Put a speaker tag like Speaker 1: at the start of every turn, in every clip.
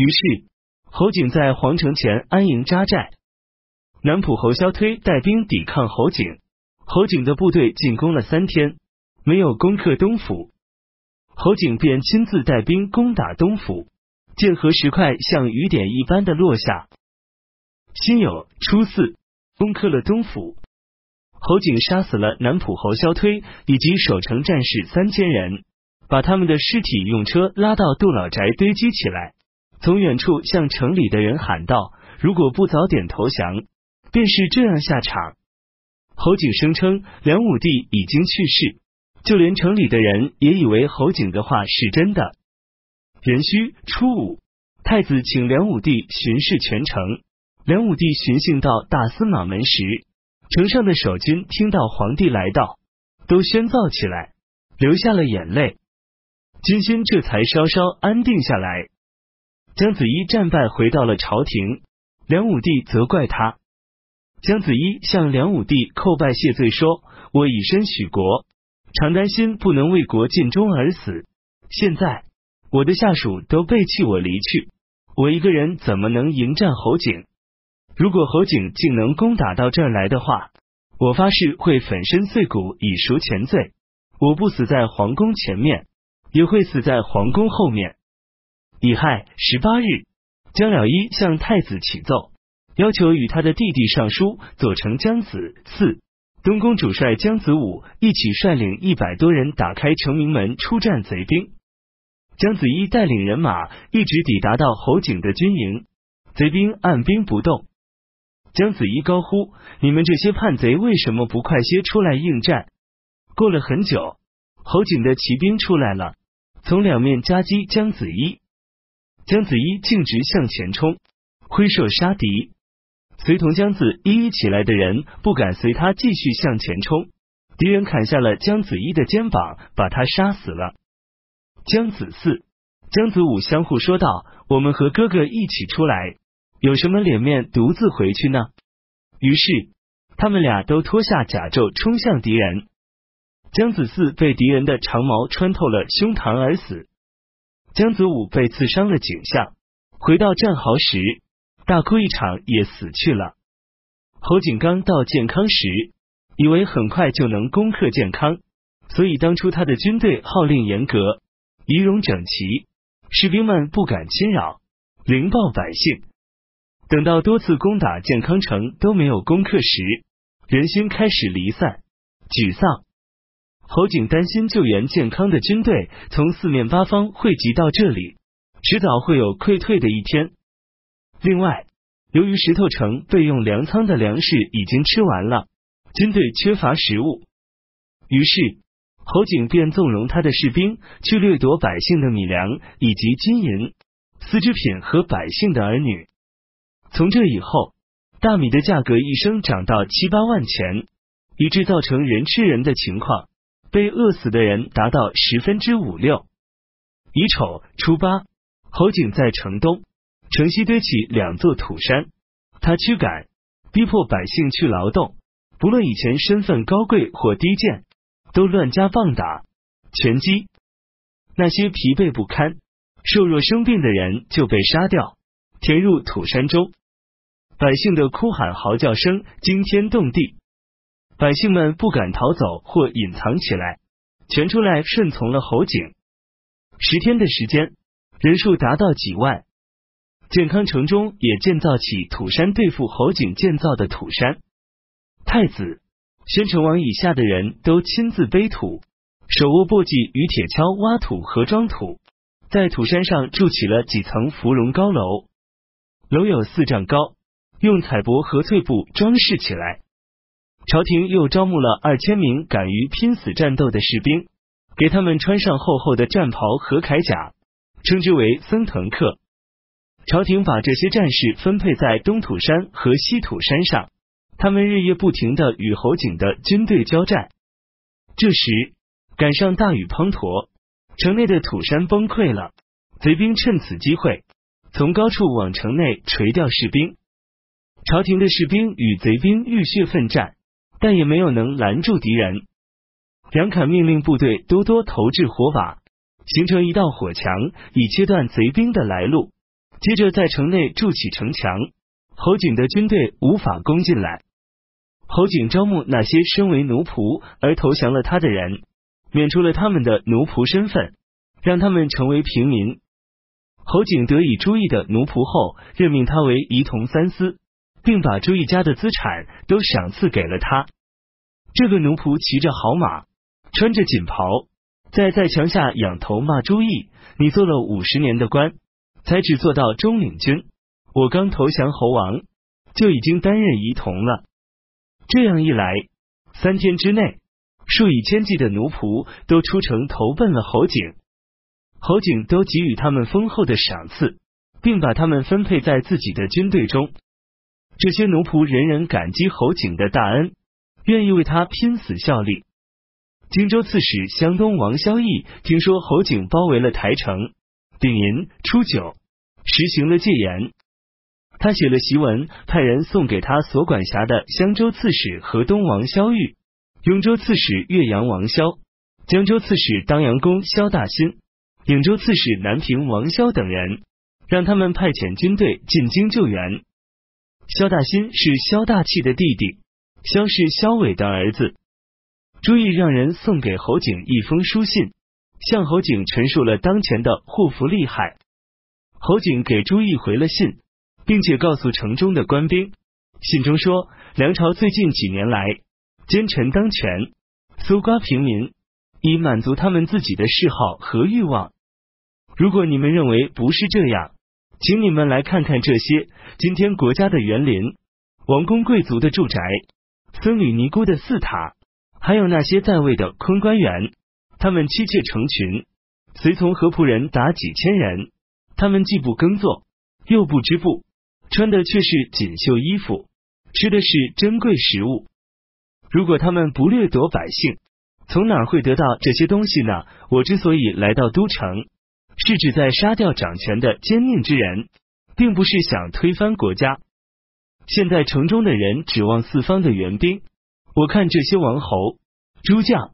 Speaker 1: 于是侯景在皇城前安营扎寨。南浦侯萧推带兵抵抗侯景，侯景的部队进攻了三天，没有攻克东府。侯景便亲自带兵攻打东府，剑河石块像雨点一般的落下。辛酉初四，攻克了东府。侯景杀死了南浦侯萧推以及守城战士三千人，把他们的尸体用车拉到杜老宅堆积起来。从远处向城里的人喊道：“如果不早点投降，便是这样下场。”侯景声称梁武帝已经去世，就连城里的人也以为侯景的话是真的。壬戌初五，太子请梁武帝巡视全城。梁武帝巡幸到大司马门时。城上的守军听到皇帝来到，都喧噪起来，流下了眼泪。军心这才稍稍安定下来。姜子仪战败回到了朝廷，梁武帝责怪他。姜子仪向梁武帝叩拜谢罪说：“我以身许国，常担心不能为国尽忠而死。现在我的下属都背弃我离去，我一个人怎么能迎战侯景？”如果侯景竟能攻打到这儿来的话，我发誓会粉身碎骨以赎前罪。我不死在皇宫前面，也会死在皇宫后面。乙亥十八日，姜了一向太子启奏，要求与他的弟弟尚书左丞姜子嗣、东宫主帅姜子武一起率领一百多人打开城明门出战贼兵。姜子一带领人马一直抵达到侯景的军营，贼兵按兵不动。姜子一高呼：“你们这些叛贼，为什么不快些出来应战？”过了很久，侯景的骑兵出来了，从两面夹击姜子一。姜子仪径直向前冲，挥射杀敌。随同姜子仪起来的人不敢随他继续向前冲，敌人砍下了姜子仪的肩膀，把他杀死了。姜子嗣、姜子武相互说道：“我们和哥哥一起出来。”有什么脸面独自回去呢？于是他们俩都脱下甲胄，冲向敌人。姜子嗣被敌人的长矛穿透了胸膛而死，姜子武被刺伤了颈项，回到战壕时大哭一场，也死去了。侯景刚到建康时，以为很快就能攻克建康，所以当初他的军队号令严格，仪容整齐，士兵们不敢侵扰，凌暴百姓。等到多次攻打健康城都没有攻克时，人心开始离散、沮丧。侯景担心救援健康的军队从四面八方汇集到这里，迟早会有溃退的一天。另外，由于石头城备用粮仓的粮食已经吃完了，军队缺乏食物，于是侯景便纵容他的士兵去掠夺百姓的米粮以及金银、丝织品和百姓的儿女。从这以后，大米的价格一升涨到七八万钱，以致造成人吃人的情况，被饿死的人达到十分之五六。乙丑初八，侯景在城东、城西堆起两座土山，他驱赶、逼迫百姓去劳动，不论以前身份高贵或低贱，都乱加棒打、拳击。那些疲惫不堪、瘦弱生病的人就被杀掉，填入土山中。百姓的哭喊嚎叫声惊天动地，百姓们不敢逃走或隐藏起来，全出来顺从了侯景。十天的时间，人数达到几万。健康城中也建造起土山对付侯景建造的土山。太子、宣城王以下的人都亲自背土，手握簸箕与铁锹挖土和装土，在土山上筑起了几层芙蓉高楼，楼有四丈高。用彩帛和翠布装饰起来。朝廷又招募了二千名敢于拼死战斗的士兵，给他们穿上厚厚的战袍和铠甲，称之为森藤客。朝廷把这些战士分配在东土山和西土山上，他们日夜不停的与侯景的军队交战。这时赶上大雨滂沱，城内的土山崩溃了，贼兵趁此机会从高处往城内垂钓士兵。朝廷的士兵与贼兵浴血奋战，但也没有能拦住敌人。杨侃命令部队多多投掷火把，形成一道火墙，以切断贼兵的来路。接着在城内筑起城墙，侯景的军队无法攻进来。侯景招募那些身为奴仆而投降了他的人，免除了他们的奴仆身份，让他们成为平民。侯景得以朱毅的奴仆后，任命他为仪同三司，并把朱毅家的资产都赏赐给了他。这个奴仆骑着好马，穿着锦袍，在在墙下仰头骂朱毅：“你做了五十年的官，才只做到中领军，我刚投降侯王，就已经担任仪同了。”这样一来，三天之内，数以千计的奴仆都出城投奔了侯景，侯景都给予他们丰厚的赏赐，并把他们分配在自己的军队中。这些奴仆人人感激侯景的大恩，愿意为他拼死效力。荆州刺史湘东王萧绎听说侯景包围了台城，丙寅初九，实行了戒严。他写了檄文，派人送给他所管辖的襄州刺史河东王萧玉、雍州刺史岳阳王萧、江州刺史当阳公萧大新、颍州刺史南平王萧等人，让他们派遣军队进京救援。萧大新是萧大器的弟弟，萧是萧伟的儿子。朱毅让人送给侯景一封书信，向侯景陈述了当前的祸福利害。侯景给朱毅回了信。并且告诉城中的官兵，信中说，梁朝最近几年来奸臣当权，搜刮平民，以满足他们自己的嗜好和欲望。如果你们认为不是这样，请你们来看看这些今天国家的园林、王公贵族的住宅、僧侣尼姑的寺塔，还有那些在位的坤官员，他们妻妾成群，随从和仆人达几千人，他们既不耕作，又不织布。穿的却是锦绣衣服，吃的是珍贵食物。如果他们不掠夺百姓，从哪会得到这些东西呢？我之所以来到都城，是指在杀掉掌权的奸佞之人，并不是想推翻国家。现在城中的人指望四方的援兵，我看这些王侯、诸将，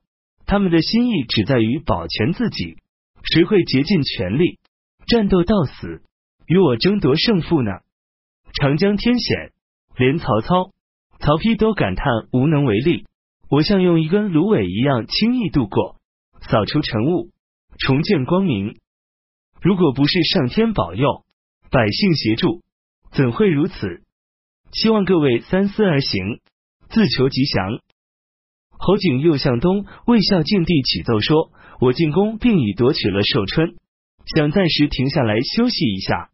Speaker 1: 他们的心意只在于保全自己，谁会竭尽全力战斗到死，与我争夺胜负呢？长江天险，连曹操、曹丕都感叹无能为力。我像用一根芦苇一样轻易度过，扫除尘雾，重见光明。如果不是上天保佑，百姓协助，怎会如此？希望各位三思而行，自求吉祥。侯景又向东魏孝敬帝启奏说：“我进宫并已夺取了寿春，想暂时停下来休息一下。”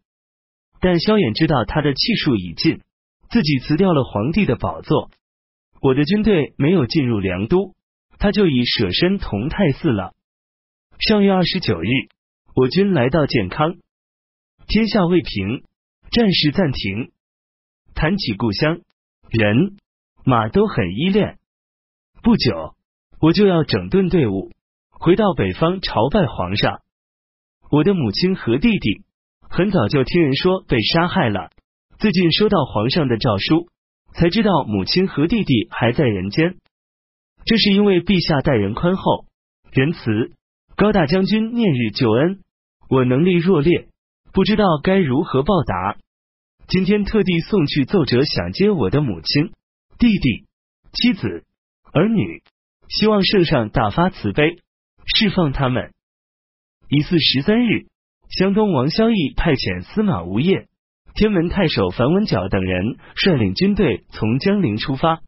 Speaker 1: 但萧衍知道他的气数已尽，自己辞掉了皇帝的宝座。我的军队没有进入梁都，他就已舍身同泰寺了。上月二十九日，我军来到建康，天下未平，战事暂停。谈起故乡，人马都很依恋。不久，我就要整顿队伍，回到北方朝拜皇上。我的母亲和弟弟。很早就听人说被杀害了，最近收到皇上的诏书，才知道母亲和弟弟还在人间。这是因为陛下待人宽厚仁慈，高大将军念日救恩，我能力弱劣，不知道该如何报答。今天特地送去奏折，想接我的母亲、弟弟、妻子、儿女，希望圣上大发慈悲，释放他们。一四十三日。湘东王萧绎派遣司马吴业、天门太守樊文角等人率领军队从江陵出发。